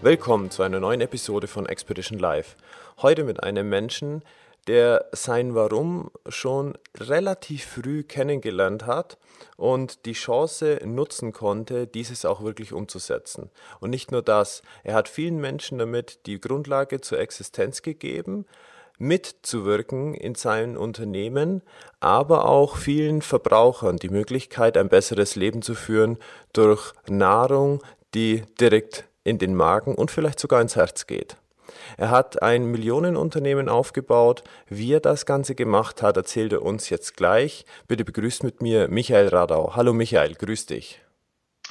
Willkommen zu einer neuen Episode von Expedition Live. Heute mit einem Menschen, der sein Warum schon relativ früh kennengelernt hat und die Chance nutzen konnte, dieses auch wirklich umzusetzen. Und nicht nur das, er hat vielen Menschen damit die Grundlage zur Existenz gegeben, mitzuwirken in seinem Unternehmen, aber auch vielen Verbrauchern die Möglichkeit, ein besseres Leben zu führen durch Nahrung, die direkt in den Magen und vielleicht sogar ins Herz geht. Er hat ein Millionenunternehmen aufgebaut. Wie er das Ganze gemacht hat, erzählt er uns jetzt gleich. Bitte begrüßt mit mir Michael Radau. Hallo Michael, grüß dich.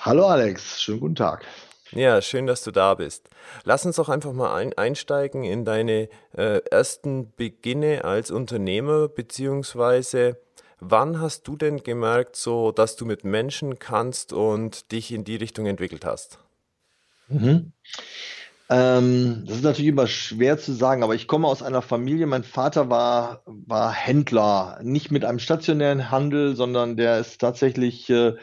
Hallo Alex, schönen guten Tag. Ja, schön, dass du da bist. Lass uns doch einfach mal ein, einsteigen in deine äh, ersten Beginne als Unternehmer, beziehungsweise wann hast du denn gemerkt, so dass du mit Menschen kannst und dich in die Richtung entwickelt hast? Mhm. Ähm, das ist natürlich immer schwer zu sagen, aber ich komme aus einer Familie. Mein Vater war, war Händler, nicht mit einem stationären Handel, sondern der ist tatsächlich äh,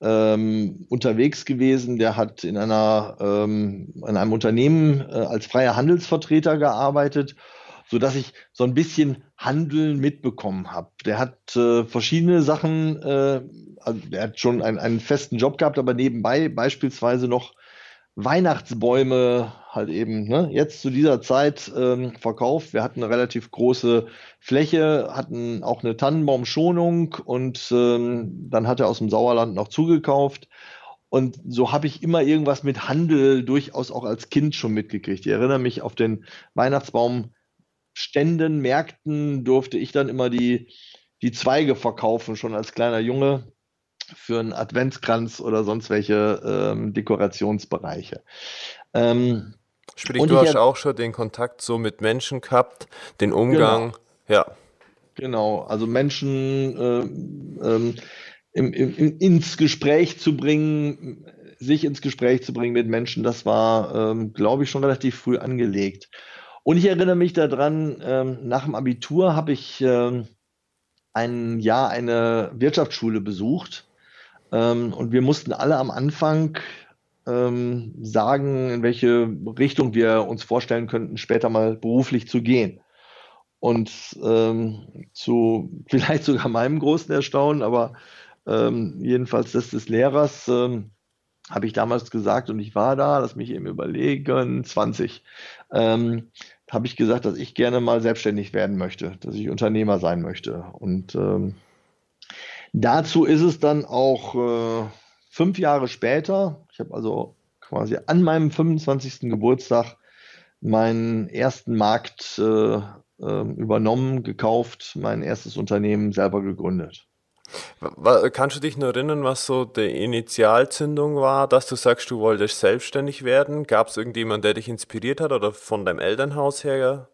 ähm, unterwegs gewesen. Der hat in einer ähm, in einem Unternehmen äh, als freier Handelsvertreter gearbeitet, so dass ich so ein bisschen Handeln mitbekommen habe. Der hat äh, verschiedene Sachen, äh, also der hat schon einen, einen festen Job gehabt, aber nebenbei beispielsweise noch Weihnachtsbäume halt eben ne, jetzt zu dieser Zeit ähm, verkauft. Wir hatten eine relativ große Fläche, hatten auch eine Tannenbaumschonung und ähm, dann hat er aus dem Sauerland noch zugekauft. Und so habe ich immer irgendwas mit Handel durchaus auch als Kind schon mitgekriegt. Ich erinnere mich auf den Weihnachtsbaumständen, Märkten durfte ich dann immer die, die Zweige verkaufen, schon als kleiner Junge für einen Adventskranz oder sonst welche ähm, Dekorationsbereiche. Ähm, Sprich, du hast auch schon den Kontakt so mit Menschen gehabt, den Umgang, genau. ja. Genau, also Menschen äh, ähm, im, im, ins Gespräch zu bringen, sich ins Gespräch zu bringen mit Menschen, das war, ähm, glaube ich, schon relativ früh angelegt. Und ich erinnere mich daran, ähm, nach dem Abitur habe ich ähm, ein Jahr eine Wirtschaftsschule besucht ähm, und wir mussten alle am Anfang ähm, sagen, in welche Richtung wir uns vorstellen könnten, später mal beruflich zu gehen. Und ähm, zu vielleicht sogar meinem großen Erstaunen, aber ähm, jedenfalls das des Lehrers, ähm, habe ich damals gesagt, und ich war da, lass mich eben überlegen, 20, ähm, habe ich gesagt, dass ich gerne mal selbstständig werden möchte, dass ich Unternehmer sein möchte. Und ähm, Dazu ist es dann auch äh, fünf Jahre später, ich habe also quasi an meinem 25. Geburtstag meinen ersten Markt äh, äh, übernommen, gekauft, mein erstes Unternehmen selber gegründet. Kannst du dich nur erinnern, was so die Initialzündung war, dass du sagst, du wolltest selbstständig werden? Gab es irgendjemanden, der dich inspiriert hat oder von deinem Elternhaus her?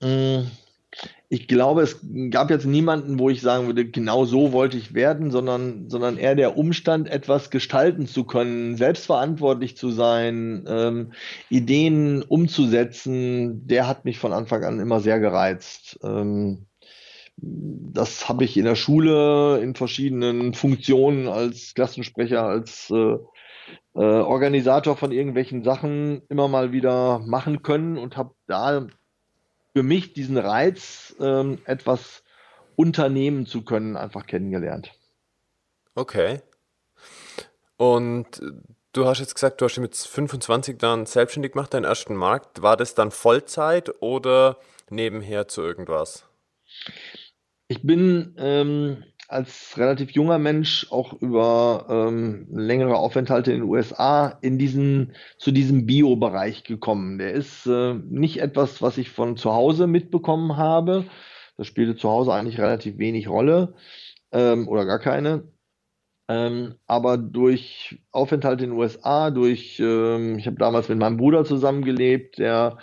Mm, ich glaube, es gab jetzt niemanden, wo ich sagen würde, genau so wollte ich werden, sondern, sondern eher der Umstand, etwas gestalten zu können, selbstverantwortlich zu sein, ähm, Ideen umzusetzen, der hat mich von Anfang an immer sehr gereizt. Ähm, das habe ich in der Schule in verschiedenen Funktionen als Klassensprecher, als äh, äh, Organisator von irgendwelchen Sachen immer mal wieder machen können und habe da für mich diesen Reiz, ähm, etwas unternehmen zu können, einfach kennengelernt. Okay. Und du hast jetzt gesagt, du hast dich mit 25 dann selbstständig gemacht, deinen ersten Markt. War das dann Vollzeit oder nebenher zu irgendwas? Ich bin ähm, als relativ junger Mensch auch über ähm, längere Aufenthalte in den USA in diesen, zu diesem Bio-Bereich gekommen. Der ist äh, nicht etwas, was ich von zu Hause mitbekommen habe. Das spielte zu Hause eigentlich relativ wenig Rolle ähm, oder gar keine. Ähm, aber durch Aufenthalt in den USA, durch, ähm, ich habe damals mit meinem Bruder zusammengelebt, der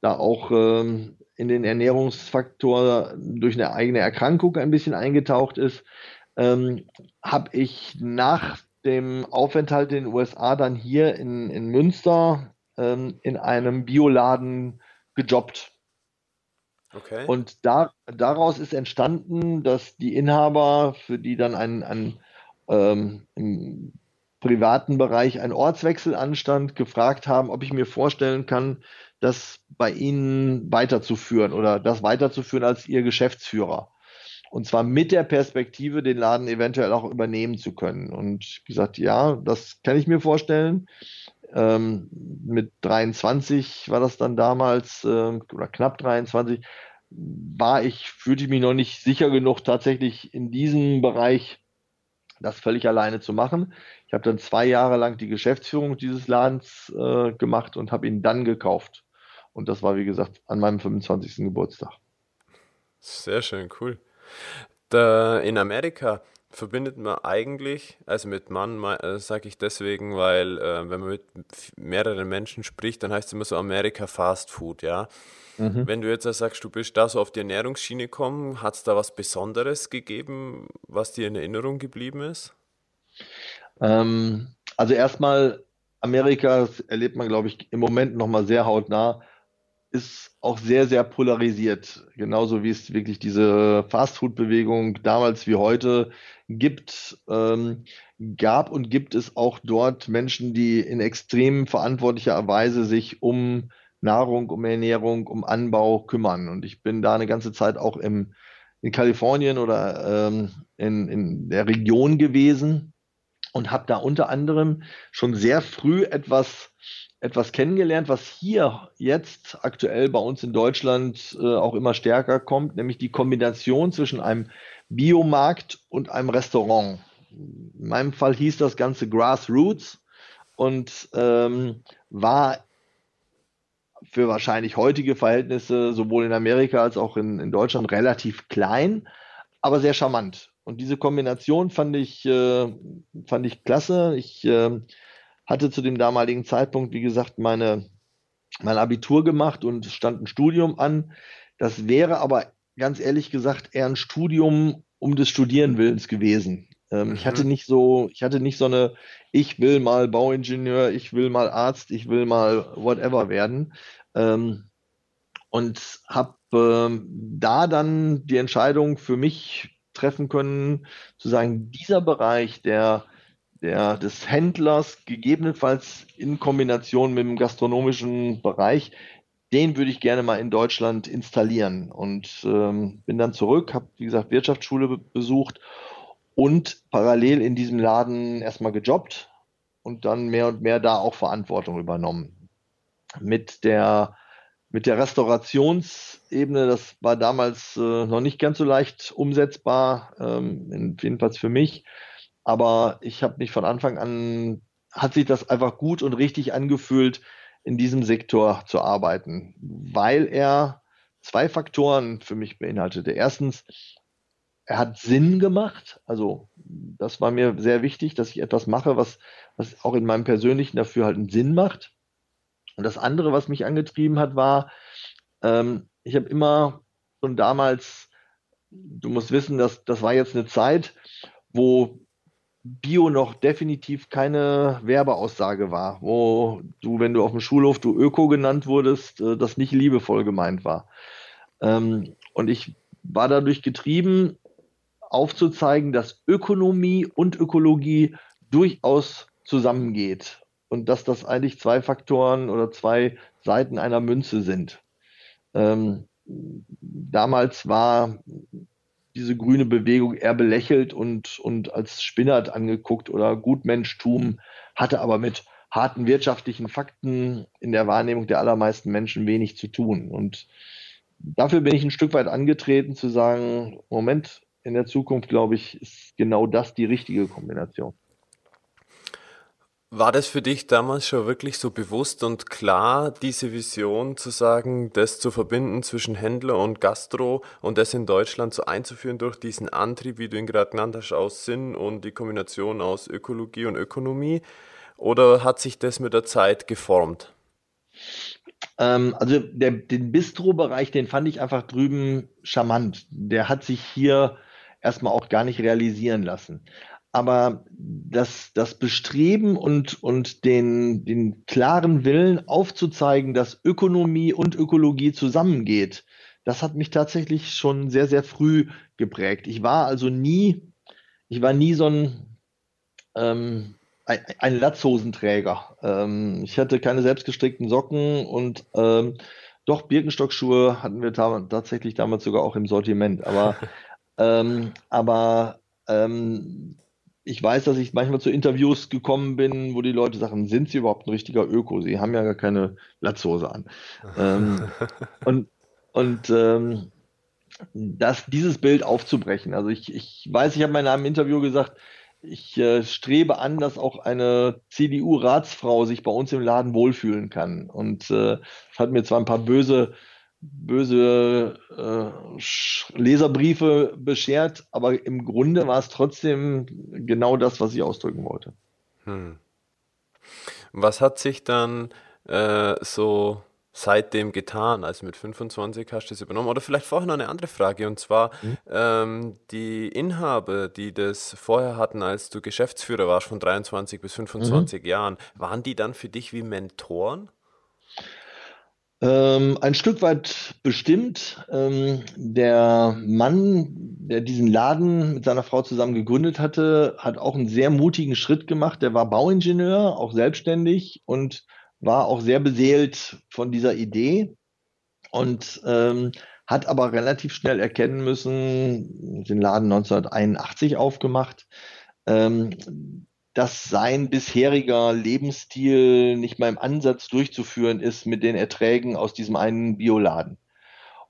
da auch ähm, in den Ernährungsfaktor durch eine eigene Erkrankung ein bisschen eingetaucht ist, ähm, habe ich nach dem Aufenthalt in den USA dann hier in, in Münster ähm, in einem Bioladen gejobbt. Okay. Und da, daraus ist entstanden, dass die Inhaber, für die dann ein, ein ähm, im privaten Bereich ein Ortswechsel anstand, gefragt haben, ob ich mir vorstellen kann, das bei ihnen weiterzuführen oder das weiterzuführen als ihr Geschäftsführer. Und zwar mit der Perspektive, den Laden eventuell auch übernehmen zu können. Und gesagt, ja, das kann ich mir vorstellen. Ähm, mit 23 war das dann damals, äh, oder knapp 23, war ich, fühlte ich mich noch nicht sicher genug, tatsächlich in diesem Bereich das völlig alleine zu machen. Ich habe dann zwei Jahre lang die Geschäftsführung dieses Ladens äh, gemacht und habe ihn dann gekauft. Und das war, wie gesagt, an meinem 25. Geburtstag. Sehr schön, cool. Da in Amerika verbindet man eigentlich, also mit Mann äh, sage ich deswegen, weil äh, wenn man mit mehreren Menschen spricht, dann heißt es immer so Amerika Fast Food, ja. Mhm. Wenn du jetzt sagst, du bist da so auf die Ernährungsschiene gekommen, hat es da was Besonderes gegeben, was dir in Erinnerung geblieben ist? Ähm, also erstmal, Amerika erlebt man, glaube ich, im Moment nochmal sehr hautnah ist auch sehr, sehr polarisiert. Genauso wie es wirklich diese Fastfood-Bewegung damals wie heute gibt, ähm, gab und gibt es auch dort Menschen, die in extrem verantwortlicher Weise sich um Nahrung, um Ernährung, um Anbau kümmern. Und ich bin da eine ganze Zeit auch im, in Kalifornien oder ähm, in, in der Region gewesen und habe da unter anderem schon sehr früh etwas etwas kennengelernt, was hier jetzt aktuell bei uns in Deutschland äh, auch immer stärker kommt, nämlich die Kombination zwischen einem Biomarkt und einem Restaurant. In meinem Fall hieß das Ganze Grassroots und ähm, war für wahrscheinlich heutige Verhältnisse sowohl in Amerika als auch in, in Deutschland relativ klein, aber sehr charmant. Und diese Kombination fand ich, äh, fand ich klasse. Ich äh, hatte zu dem damaligen Zeitpunkt, wie gesagt, meine, mein Abitur gemacht und stand ein Studium an. Das wäre aber ganz ehrlich gesagt eher ein Studium um des Studierenwillens gewesen. Ähm, mhm. Ich hatte nicht so, ich hatte nicht so eine, ich will mal Bauingenieur, ich will mal Arzt, ich will mal whatever werden. Ähm, und habe ähm, da dann die Entscheidung für mich treffen können, zu sagen, dieser Bereich der der, des Händlers, gegebenenfalls in Kombination mit dem gastronomischen Bereich, den würde ich gerne mal in Deutschland installieren. Und ähm, bin dann zurück, habe, wie gesagt, Wirtschaftsschule be besucht und parallel in diesem Laden erstmal gejobbt und dann mehr und mehr da auch Verantwortung übernommen. Mit der, mit der Restaurationsebene, das war damals äh, noch nicht ganz so leicht umsetzbar, ähm, jedenfalls für mich aber ich habe mich von Anfang an, hat sich das einfach gut und richtig angefühlt, in diesem Sektor zu arbeiten, weil er zwei Faktoren für mich beinhaltete. Erstens, er hat Sinn gemacht. Also das war mir sehr wichtig, dass ich etwas mache, was, was auch in meinem persönlichen Dafürhalten Sinn macht. Und das andere, was mich angetrieben hat, war, ähm, ich habe immer schon damals, du musst wissen, dass das war jetzt eine Zeit, wo Bio noch definitiv keine Werbeaussage war, wo du, wenn du auf dem Schulhof du Öko genannt wurdest, äh, das nicht liebevoll gemeint war. Ähm, und ich war dadurch getrieben, aufzuzeigen, dass Ökonomie und Ökologie durchaus zusammengeht und dass das eigentlich zwei Faktoren oder zwei Seiten einer Münze sind. Ähm, damals war diese grüne Bewegung eher belächelt und, und als Spinnert angeguckt oder Gutmenschtum, hatte aber mit harten wirtschaftlichen Fakten in der Wahrnehmung der allermeisten Menschen wenig zu tun. Und dafür bin ich ein Stück weit angetreten zu sagen, Moment, in der Zukunft, glaube ich, ist genau das die richtige Kombination. War das für dich damals schon wirklich so bewusst und klar, diese Vision zu sagen, das zu verbinden zwischen Händler und Gastro und das in Deutschland so einzuführen durch diesen Antrieb, wie du ihn gerade genannt hast, aus Sinn und die Kombination aus Ökologie und Ökonomie? Oder hat sich das mit der Zeit geformt? Ähm, also der, den Bistro-Bereich, den fand ich einfach drüben charmant. Der hat sich hier erstmal auch gar nicht realisieren lassen aber das, das Bestreben und, und den, den klaren Willen aufzuzeigen, dass Ökonomie und Ökologie zusammengeht, das hat mich tatsächlich schon sehr, sehr früh geprägt. Ich war also nie, ich war nie so ein, ähm, ein, ein Latzhosenträger. Ähm, ich hatte keine selbstgestrickten Socken und ähm, doch Birkenstockschuhe hatten wir tatsächlich damals sogar auch im Sortiment. Aber, ähm, aber ähm, ich weiß, dass ich manchmal zu Interviews gekommen bin, wo die Leute sagen, sind sie überhaupt ein richtiger Öko? Sie haben ja gar keine Latzhose an. ähm, und und ähm, das, dieses Bild aufzubrechen. Also ich, ich weiß, ich habe in einem Interview gesagt, ich äh, strebe an, dass auch eine CDU-Ratsfrau sich bei uns im Laden wohlfühlen kann. Und äh, hat mir zwar ein paar böse böse äh, Leserbriefe beschert, aber im Grunde war es trotzdem genau das, was ich ausdrücken wollte. Hm. Was hat sich dann äh, so seitdem getan? Also mit 25 hast du es übernommen. Oder vielleicht vorher noch eine andere Frage, und zwar mhm. ähm, die Inhaber, die das vorher hatten, als du Geschäftsführer warst, von 23 bis 25 mhm. Jahren, waren die dann für dich wie Mentoren? Ähm, ein Stück weit bestimmt. Ähm, der Mann, der diesen Laden mit seiner Frau zusammen gegründet hatte, hat auch einen sehr mutigen Schritt gemacht. Der war Bauingenieur, auch selbstständig und war auch sehr beseelt von dieser Idee und ähm, hat aber relativ schnell erkennen müssen, den Laden 1981 aufgemacht, ähm, dass sein bisheriger Lebensstil nicht mal im Ansatz durchzuführen ist mit den Erträgen aus diesem einen Bioladen.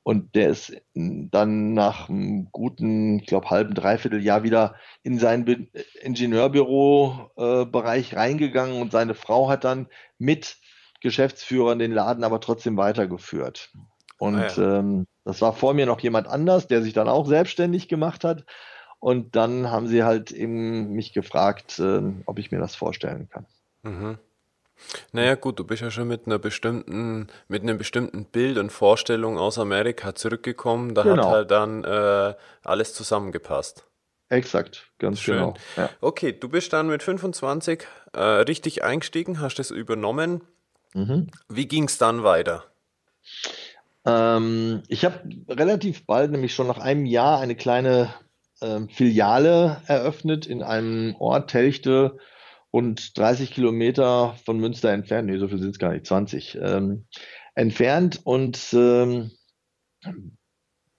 Und der ist dann nach einem guten, ich glaube, halben, dreiviertel Jahr wieder in sein Ingenieurbüro-Bereich äh, reingegangen und seine Frau hat dann mit Geschäftsführern den Laden aber trotzdem weitergeführt. Und ah ja. ähm, das war vor mir noch jemand anders, der sich dann auch selbstständig gemacht hat. Und dann haben sie halt eben mich gefragt, äh, ob ich mir das vorstellen kann. Mhm. Naja, gut, du bist ja schon mit einer bestimmten, mit einem bestimmten Bild und Vorstellung aus Amerika zurückgekommen. Da genau. hat halt dann äh, alles zusammengepasst. Exakt, ganz Schön. genau. Ja. Okay, du bist dann mit 25 äh, richtig eingestiegen, hast es übernommen. Mhm. Wie ging es dann weiter? Ähm, ich habe relativ bald, nämlich schon nach einem Jahr, eine kleine ähm, Filiale eröffnet in einem Ort, Telchte, rund 30 Kilometer von Münster entfernt. Nee, so viel sind es gar nicht, 20 ähm, entfernt. Und ähm,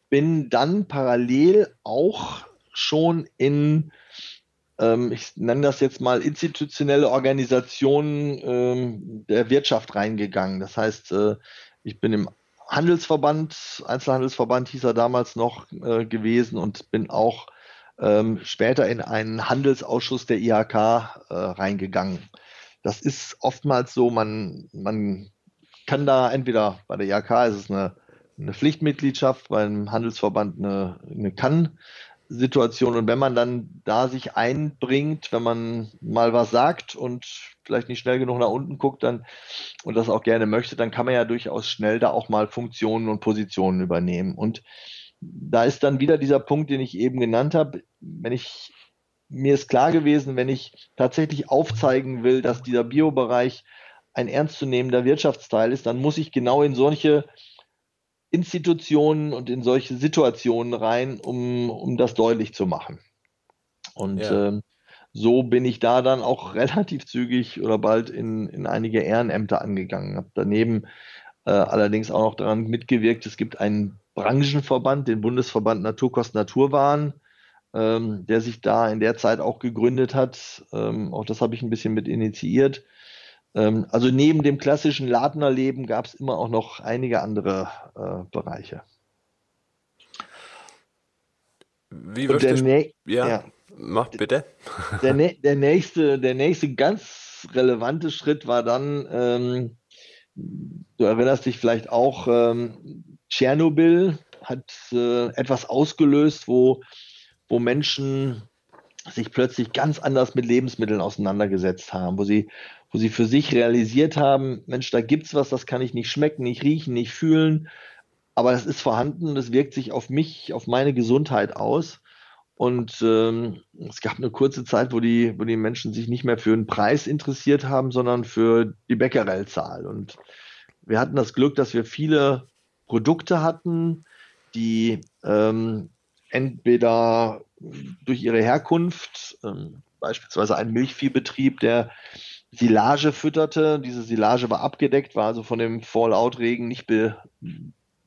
bin dann parallel auch schon in, ähm, ich nenne das jetzt mal institutionelle Organisationen ähm, der Wirtschaft reingegangen. Das heißt, äh, ich bin im Handelsverband, Einzelhandelsverband hieß er damals noch äh, gewesen und bin auch ähm, später in einen Handelsausschuss der IHK äh, reingegangen. Das ist oftmals so, man, man kann da entweder bei der IHK ist es eine, eine Pflichtmitgliedschaft, beim Handelsverband eine, eine Kann-Situation. Und wenn man dann da sich einbringt, wenn man mal was sagt und vielleicht nicht schnell genug nach unten guckt dann und das auch gerne möchte, dann kann man ja durchaus schnell da auch mal Funktionen und Positionen übernehmen. Und da ist dann wieder dieser Punkt, den ich eben genannt habe. Wenn ich mir ist klar gewesen, wenn ich tatsächlich aufzeigen will, dass dieser Biobereich ein ernstzunehmender Wirtschaftsteil ist, dann muss ich genau in solche Institutionen und in solche Situationen rein, um, um das deutlich zu machen. Und ja. ähm, so bin ich da dann auch relativ zügig oder bald in, in einige Ehrenämter angegangen. Habe daneben äh, allerdings auch noch daran mitgewirkt, es gibt einen Branchenverband, den Bundesverband Naturkost Naturwaren, ähm, der sich da in der Zeit auch gegründet hat. Ähm, auch das habe ich ein bisschen mit initiiert. Ähm, also neben dem klassischen Ladnerleben gab es immer auch noch einige andere äh, Bereiche. Wie würdest du... Ja, ja, mach bitte. Der, der, nächste, der nächste ganz ganz relevante Schritt war dann, ähm, du erinnerst dich vielleicht auch, ähm, Tschernobyl hat äh, etwas ausgelöst, wo, wo Menschen sich plötzlich ganz anders mit Lebensmitteln auseinandergesetzt haben, wo sie, wo sie für sich realisiert haben, Mensch, da gibt's was, das kann ich nicht schmecken, nicht riechen, nicht fühlen, aber das ist vorhanden und es wirkt sich auf mich, auf meine Gesundheit aus. Und ähm, es gab eine kurze Zeit, wo die, wo die Menschen sich nicht mehr für einen Preis interessiert haben, sondern für die Becquerelzahl. Und wir hatten das Glück, dass wir viele Produkte hatten, die ähm, entweder durch ihre Herkunft, ähm, beispielsweise ein Milchviehbetrieb, der Silage fütterte. Diese Silage war abgedeckt, war also von dem Fallout-Regen nicht, be,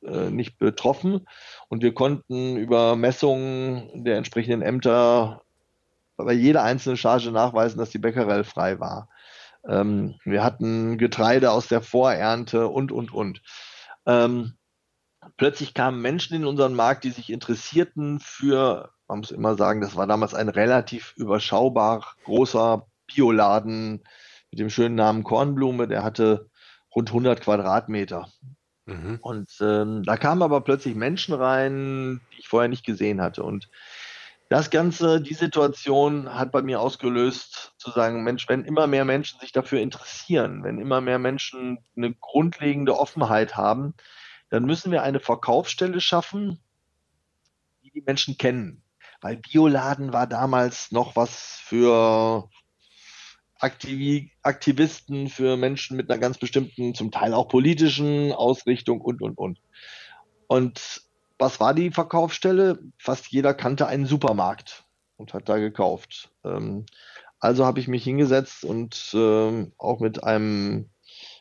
äh, nicht betroffen. Und wir konnten über Messungen der entsprechenden Ämter bei jeder einzelnen Charge nachweisen, dass die Becquerel frei war. Ähm, wir hatten Getreide aus der Vorernte und, und, und. Ähm, plötzlich kamen Menschen in unseren Markt, die sich interessierten für, man muss immer sagen, das war damals ein relativ überschaubar großer Bioladen mit dem schönen Namen Kornblume, der hatte rund 100 Quadratmeter. Mhm. Und ähm, da kamen aber plötzlich Menschen rein, die ich vorher nicht gesehen hatte. Und das Ganze, die Situation hat bei mir ausgelöst, zu sagen, Mensch, wenn immer mehr Menschen sich dafür interessieren, wenn immer mehr Menschen eine grundlegende Offenheit haben, dann müssen wir eine Verkaufsstelle schaffen, die die Menschen kennen. Weil Bioladen war damals noch was für Aktiv Aktivisten, für Menschen mit einer ganz bestimmten, zum Teil auch politischen Ausrichtung und, und, und. Und was war die Verkaufsstelle? Fast jeder kannte einen Supermarkt und hat da gekauft. Ähm, also habe ich mich hingesetzt und ähm, auch mit einem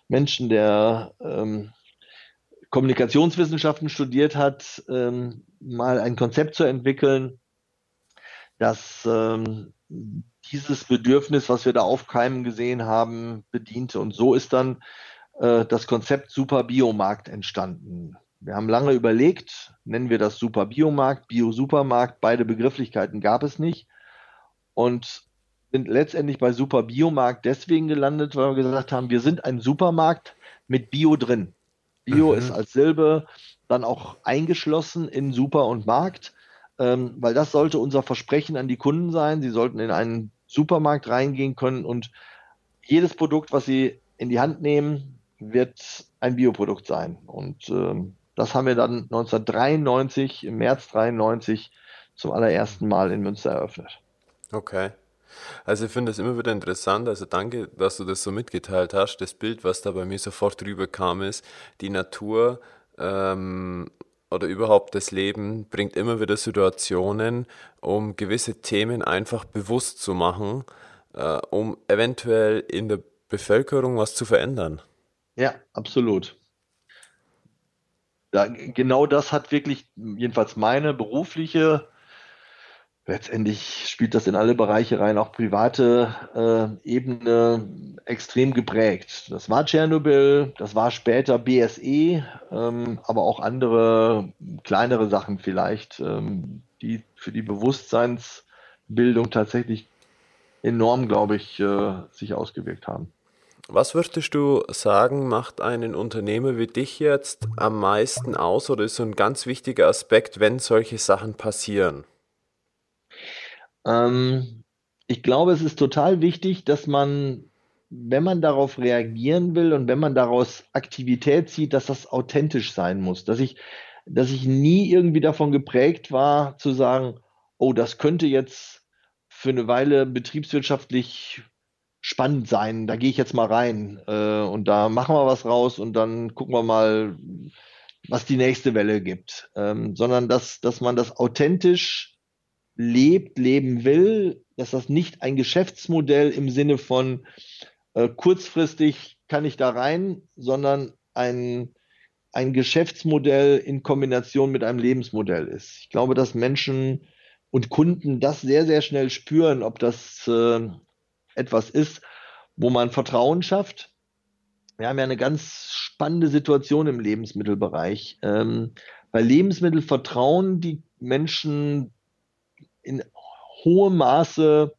Menschen, der ähm, Kommunikationswissenschaften studiert hat, ähm, mal ein Konzept zu entwickeln, das ähm, dieses Bedürfnis, was wir da aufkeimen gesehen haben, bediente. Und so ist dann äh, das Konzept Super Biomarkt entstanden. Wir haben lange überlegt, nennen wir das Super Biomarkt, Bio-Supermarkt, beide Begrifflichkeiten gab es nicht. Und sind letztendlich bei Super Biomarkt deswegen gelandet, weil wir gesagt haben, wir sind ein Supermarkt mit Bio drin. Bio mhm. ist als Silbe dann auch eingeschlossen in Super und Markt, ähm, weil das sollte unser Versprechen an die Kunden sein. Sie sollten in einen Supermarkt reingehen können und jedes Produkt, was sie in die Hand nehmen, wird ein Bioprodukt sein. Und ähm, das haben wir dann 1993, im März 93, zum allerersten Mal in Münster eröffnet. Okay. Also ich finde es immer wieder interessant, also danke, dass du das so mitgeteilt hast. Das Bild, was da bei mir sofort drüber kam, ist, die Natur ähm, oder überhaupt das Leben bringt immer wieder Situationen, um gewisse Themen einfach bewusst zu machen, äh, um eventuell in der Bevölkerung was zu verändern. Ja, absolut. Ja, genau das hat wirklich, jedenfalls meine berufliche letztendlich spielt das in alle Bereiche rein, auch private äh, Ebene extrem geprägt. Das war Tschernobyl, das war später BSE, ähm, aber auch andere kleinere Sachen vielleicht, ähm, die für die Bewusstseinsbildung tatsächlich enorm, glaube ich, äh, sich ausgewirkt haben. Was würdest du sagen, macht einen Unternehmer wie dich jetzt am meisten aus oder ist so ein ganz wichtiger Aspekt, wenn solche Sachen passieren? Ähm, ich glaube, es ist total wichtig, dass man, wenn man darauf reagieren will und wenn man daraus Aktivität zieht, dass das authentisch sein muss. Dass ich, dass ich nie irgendwie davon geprägt war, zu sagen, oh, das könnte jetzt für eine Weile betriebswirtschaftlich spannend sein. Da gehe ich jetzt mal rein äh, und da machen wir was raus und dann gucken wir mal, was die nächste Welle gibt. Ähm, sondern dass, dass man das authentisch lebt, leben will, dass das nicht ein Geschäftsmodell im Sinne von äh, kurzfristig kann ich da rein, sondern ein, ein Geschäftsmodell in Kombination mit einem Lebensmodell ist. Ich glaube, dass Menschen und Kunden das sehr, sehr schnell spüren, ob das äh, etwas ist, wo man Vertrauen schafft. Wir haben ja eine ganz spannende Situation im Lebensmittelbereich. Ähm, bei Lebensmittel vertrauen die Menschen in hohem Maße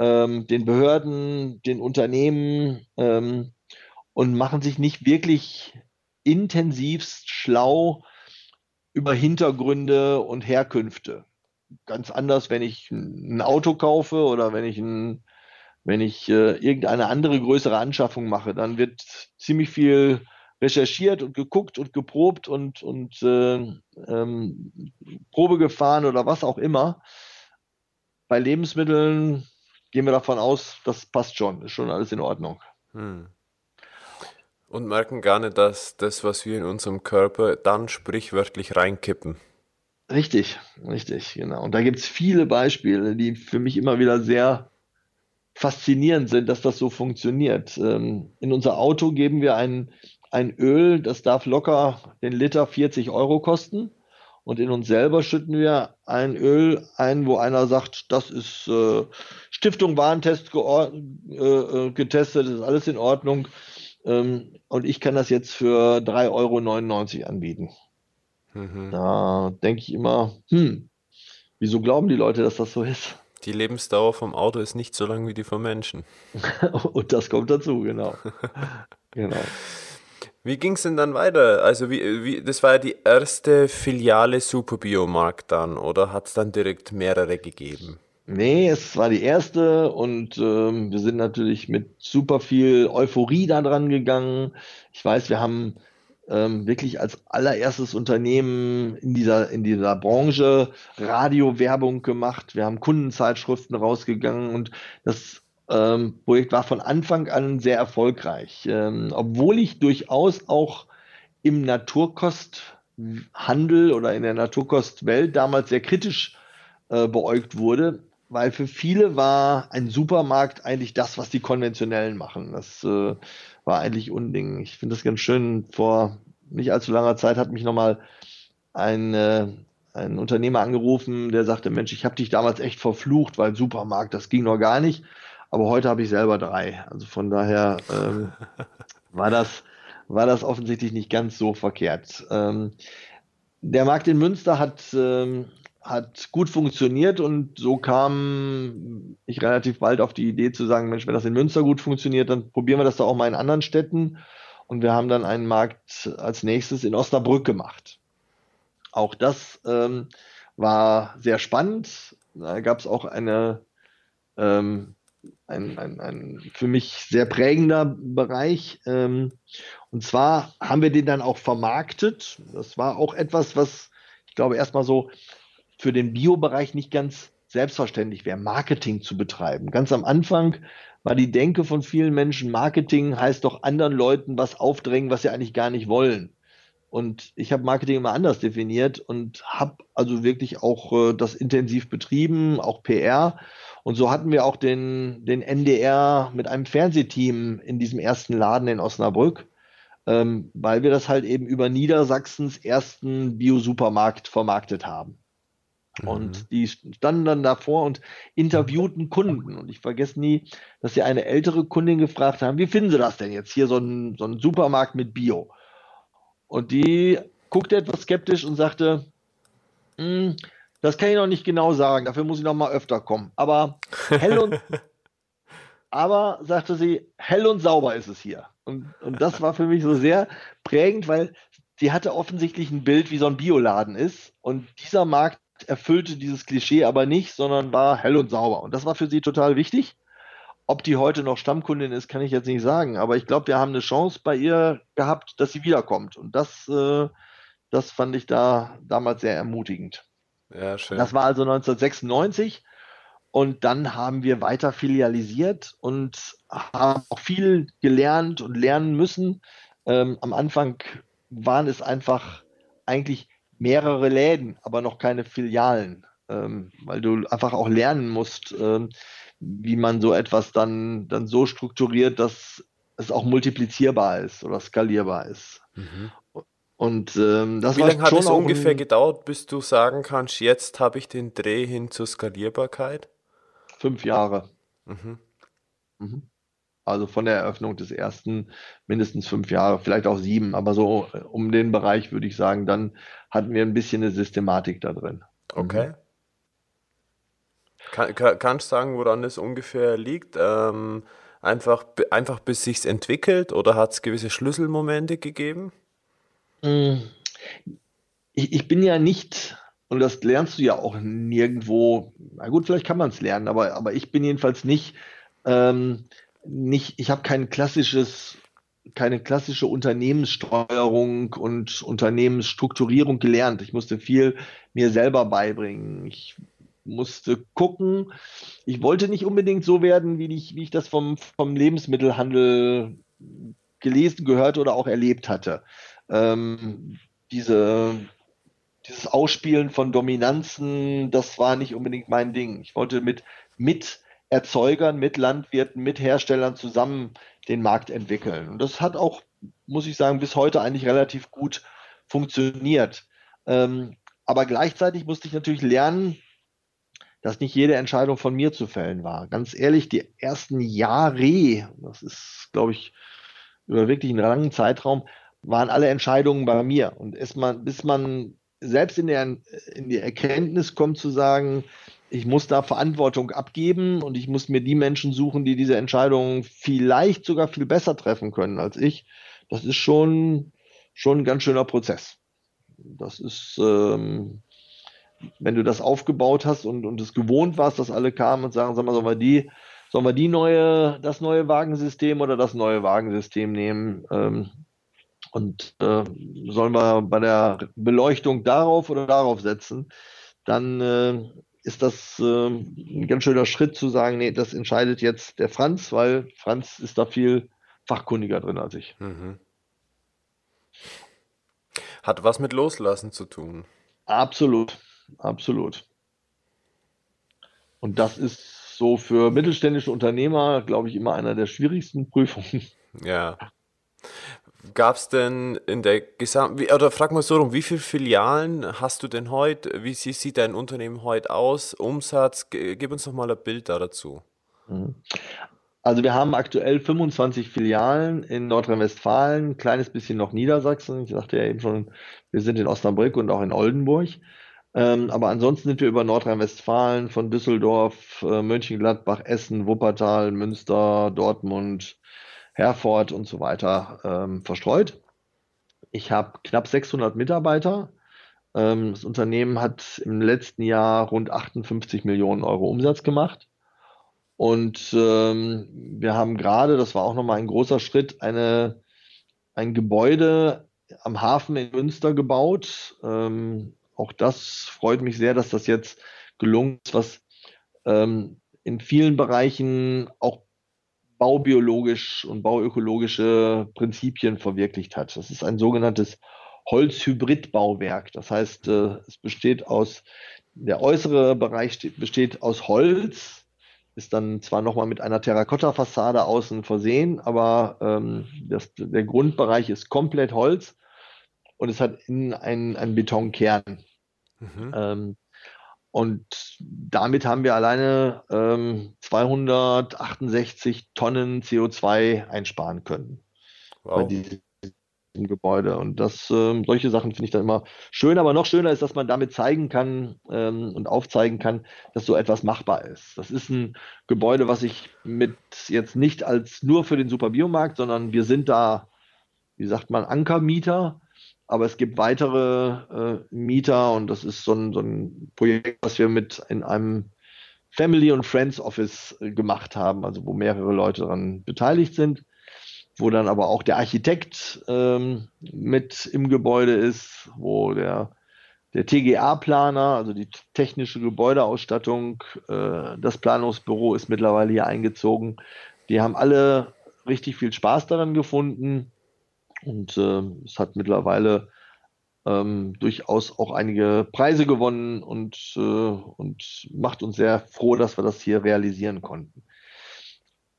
ähm, den Behörden, den Unternehmen ähm, und machen sich nicht wirklich intensivst schlau über Hintergründe und Herkünfte. Ganz anders, wenn ich ein Auto kaufe oder wenn ich ein, wenn ich äh, irgendeine andere größere Anschaffung mache, dann wird ziemlich viel recherchiert und geguckt und geprobt und, und äh, ähm, Probe gefahren oder was auch immer. Bei Lebensmitteln gehen wir davon aus, das passt schon, ist schon alles in Ordnung. Hm. Und merken gar nicht, dass das, was wir in unserem Körper dann sprichwörtlich reinkippen. Richtig, richtig, genau. Und da gibt es viele Beispiele, die für mich immer wieder sehr faszinierend sind, dass das so funktioniert. Ähm, in unser Auto geben wir ein, ein Öl, das darf locker den Liter 40 Euro kosten. Und in uns selber schütten wir ein Öl ein, wo einer sagt, das ist äh, Stiftung Warentest äh, äh, getestet, ist alles in Ordnung. Ähm, und ich kann das jetzt für 3,99 Euro anbieten. Mhm. Da denke ich immer, hm, wieso glauben die Leute, dass das so ist? Die Lebensdauer vom Auto ist nicht so lang wie die vom Menschen. und das kommt dazu, genau. genau. Wie ging es denn dann weiter? Also wie, wie, das war ja die erste Filiale Superbiomarkt dann, oder hat es dann direkt mehrere gegeben? Nee, es war die erste und ähm, wir sind natürlich mit super viel Euphorie da dran gegangen. Ich weiß, wir haben ähm, wirklich als allererstes Unternehmen in dieser, in dieser Branche Radiowerbung gemacht. Wir haben Kundenzeitschriften rausgegangen und das ähm, Projekt war von Anfang an sehr erfolgreich, ähm, obwohl ich durchaus auch im Naturkosthandel oder in der Naturkostwelt damals sehr kritisch äh, beäugt wurde, weil für viele war ein Supermarkt eigentlich das, was die konventionellen machen. Das äh, war eigentlich Unding. Ich finde das ganz schön. Vor nicht allzu langer Zeit hat mich nochmal ein, äh, ein Unternehmer angerufen, der sagte, Mensch, ich habe dich damals echt verflucht, weil Supermarkt, das ging noch gar nicht. Aber heute habe ich selber drei. Also von daher ähm, war, das, war das offensichtlich nicht ganz so verkehrt. Ähm, der Markt in Münster hat, ähm, hat gut funktioniert und so kam ich relativ bald auf die Idee zu sagen, Mensch, wenn das in Münster gut funktioniert, dann probieren wir das doch auch mal in anderen Städten. Und wir haben dann einen Markt als nächstes in Osnabrück gemacht. Auch das ähm, war sehr spannend. Da gab es auch eine ähm, ein, ein, ein für mich sehr prägender Bereich. Ähm, und zwar haben wir den dann auch vermarktet. Das war auch etwas, was ich glaube erstmal so für den Bio-Bereich nicht ganz selbstverständlich wäre, Marketing zu betreiben. Ganz am Anfang war die Denke von vielen Menschen, Marketing heißt doch anderen Leuten was aufdrängen, was sie eigentlich gar nicht wollen. Und ich habe Marketing immer anders definiert und habe also wirklich auch äh, das intensiv betrieben, auch PR und so hatten wir auch den, den NDR mit einem Fernsehteam in diesem ersten Laden in Osnabrück, ähm, weil wir das halt eben über Niedersachsens ersten Bio-Supermarkt vermarktet haben. Mhm. Und die standen dann davor und interviewten Kunden. Und ich vergesse nie, dass sie eine ältere Kundin gefragt haben, wie finden Sie das denn jetzt hier, so ein, so ein Supermarkt mit Bio? Und die guckte etwas skeptisch und sagte, hm, das kann ich noch nicht genau sagen. Dafür muss ich noch mal öfter kommen. Aber hell und, aber sagte sie, hell und sauber ist es hier. Und, und das war für mich so sehr prägend, weil sie hatte offensichtlich ein Bild, wie so ein Bioladen ist. Und dieser Markt erfüllte dieses Klischee aber nicht, sondern war hell und sauber. Und das war für sie total wichtig. Ob die heute noch Stammkundin ist, kann ich jetzt nicht sagen. Aber ich glaube, wir haben eine Chance bei ihr gehabt, dass sie wiederkommt. Und das, äh, das fand ich da damals sehr ermutigend. Ja, schön. Das war also 1996. Und dann haben wir weiter filialisiert und haben auch viel gelernt und lernen müssen. Ähm, am Anfang waren es einfach eigentlich mehrere Läden, aber noch keine Filialen, ähm, weil du einfach auch lernen musst, ähm, wie man so etwas dann, dann so strukturiert, dass es auch multiplizierbar ist oder skalierbar ist. Mhm. Und ähm, das Wie lange hat es ungefähr gedauert, bis du sagen kannst, jetzt habe ich den Dreh hin zur Skalierbarkeit? Fünf Jahre. Mhm. Mhm. Also von der Eröffnung des ersten mindestens fünf Jahre, vielleicht auch sieben, aber so äh, um den Bereich würde ich sagen, dann hatten wir ein bisschen eine Systematik da drin. Okay. Kann, kann, kannst du sagen, woran es ungefähr liegt? Ähm, einfach, einfach bis sich's entwickelt oder hat es gewisse Schlüsselmomente gegeben? Hm. Ich, ich bin ja nicht, und das lernst du ja auch nirgendwo, na gut, vielleicht kann man es lernen, aber, aber ich bin jedenfalls nicht, ähm, nicht, ich habe kein klassisches keine klassische Unternehmenssteuerung und Unternehmensstrukturierung gelernt. Ich musste viel mir selber beibringen. Ich musste gucken. Ich wollte nicht unbedingt so werden, wie ich, wie ich das vom, vom Lebensmittelhandel gelesen, gehört oder auch erlebt hatte. Ähm, diese, dieses Ausspielen von Dominanzen, das war nicht unbedingt mein Ding. Ich wollte mit, mit Erzeugern, mit Landwirten, mit Herstellern zusammen den Markt entwickeln. Und das hat auch, muss ich sagen, bis heute eigentlich relativ gut funktioniert. Ähm, aber gleichzeitig musste ich natürlich lernen, dass nicht jede Entscheidung von mir zu fällen war. Ganz ehrlich, die ersten Jahre, das ist, glaube ich, über wirklich einen langen Zeitraum, waren alle Entscheidungen bei mir. Und man, bis man selbst in, der, in die Erkenntnis kommt zu sagen, ich muss da Verantwortung abgeben und ich muss mir die Menschen suchen, die diese Entscheidungen vielleicht sogar viel besser treffen können als ich. Das ist schon, schon ein ganz schöner Prozess. Das ist, ähm, wenn du das aufgebaut hast und, und es gewohnt warst, dass alle kamen und sagen, sag mal, sollen wir die, sollen wir die neue, das neue Wagensystem oder das neue Wagensystem nehmen? Ähm, und äh, sollen wir bei der Beleuchtung darauf oder darauf setzen? Dann äh, ist das äh, ein ganz schöner Schritt zu sagen, nee, das entscheidet jetzt der Franz, weil Franz ist da viel fachkundiger drin als ich. Mhm. Hat was mit Loslassen zu tun. Absolut, absolut. Und das ist so für mittelständische Unternehmer, glaube ich, immer einer der schwierigsten Prüfungen. Ja. Gab es denn in der gesamten, oder frag mal so rum, wie viele Filialen hast du denn heute? Wie sieht dein Unternehmen heute aus? Umsatz? Gib uns noch mal ein Bild da dazu. Mhm. Also wir haben aktuell 25 Filialen in Nordrhein-Westfalen, kleines bisschen noch Niedersachsen. Ich sagte ja eben schon, wir sind in Osnabrück und auch in Oldenburg. Ähm, aber ansonsten sind wir über Nordrhein-Westfalen von Düsseldorf, äh, Mönchengladbach, Essen, Wuppertal, Münster, Dortmund, Herford und so weiter ähm, verstreut. Ich habe knapp 600 Mitarbeiter. Ähm, das Unternehmen hat im letzten Jahr rund 58 Millionen Euro Umsatz gemacht. Und ähm, wir haben gerade, das war auch nochmal ein großer Schritt, eine, ein Gebäude am Hafen in Münster gebaut. Ähm, auch das freut mich sehr, dass das jetzt gelungen ist, was ähm, in vielen Bereichen auch baubiologisch und bauökologische Prinzipien verwirklicht hat. Das ist ein sogenanntes Holzhybridbauwerk. Das heißt, äh, es besteht aus, der äußere Bereich besteht aus Holz, ist dann zwar nochmal mit einer Terrakotta-Fassade außen versehen, aber ähm, das, der Grundbereich ist komplett Holz und es hat innen einen, einen Betonkern. Mhm. Ähm, und damit haben wir alleine ähm, 268 Tonnen CO2 einsparen können. Wow. Bei diesem Gebäude. Und das, ähm, solche Sachen finde ich dann immer schön, aber noch schöner ist, dass man damit zeigen kann ähm, und aufzeigen kann, dass so etwas machbar ist. Das ist ein Gebäude, was ich mit jetzt nicht als nur für den Superbiomarkt, sondern wir sind da, wie sagt man, Ankermieter aber es gibt weitere äh, Mieter und das ist so ein, so ein Projekt, was wir mit in einem Family und Friends Office äh, gemacht haben, also wo mehrere Leute daran beteiligt sind, wo dann aber auch der Architekt ähm, mit im Gebäude ist, wo der, der TGA-Planer, also die technische Gebäudeausstattung, äh, das Planungsbüro ist mittlerweile hier eingezogen. Die haben alle richtig viel Spaß daran gefunden und äh, es hat mittlerweile ähm, durchaus auch einige Preise gewonnen und, äh, und macht uns sehr froh, dass wir das hier realisieren konnten.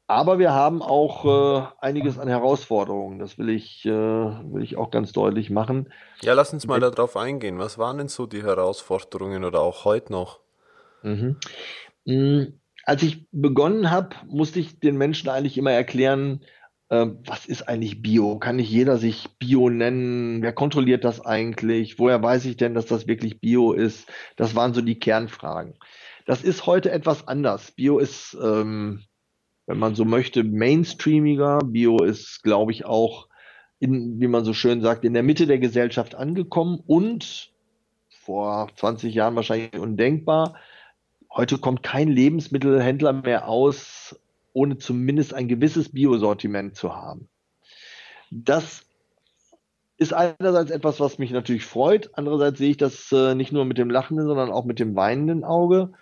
Aber wir haben auch äh, einiges an Herausforderungen. Das will ich, äh, will ich auch ganz deutlich machen. Ja, lass uns mal darauf eingehen. Was waren denn so die Herausforderungen oder auch heute noch? Mhm. Mm, als ich begonnen habe, musste ich den Menschen eigentlich immer erklären, ähm, was ist eigentlich Bio? Kann nicht jeder sich Bio nennen? Wer kontrolliert das eigentlich? Woher weiß ich denn, dass das wirklich Bio ist? Das waren so die Kernfragen. Das ist heute etwas anders. Bio ist, ähm, wenn man so möchte, mainstreamiger. Bio ist, glaube ich, auch in, wie man so schön sagt, in der Mitte der Gesellschaft angekommen und vor 20 Jahren wahrscheinlich undenkbar. Heute kommt kein Lebensmittelhändler mehr aus, ohne zumindest ein gewisses Biosortiment zu haben. Das ist einerseits etwas, was mich natürlich freut. Andererseits sehe ich das äh, nicht nur mit dem lachenden, sondern auch mit dem weinenden Auge,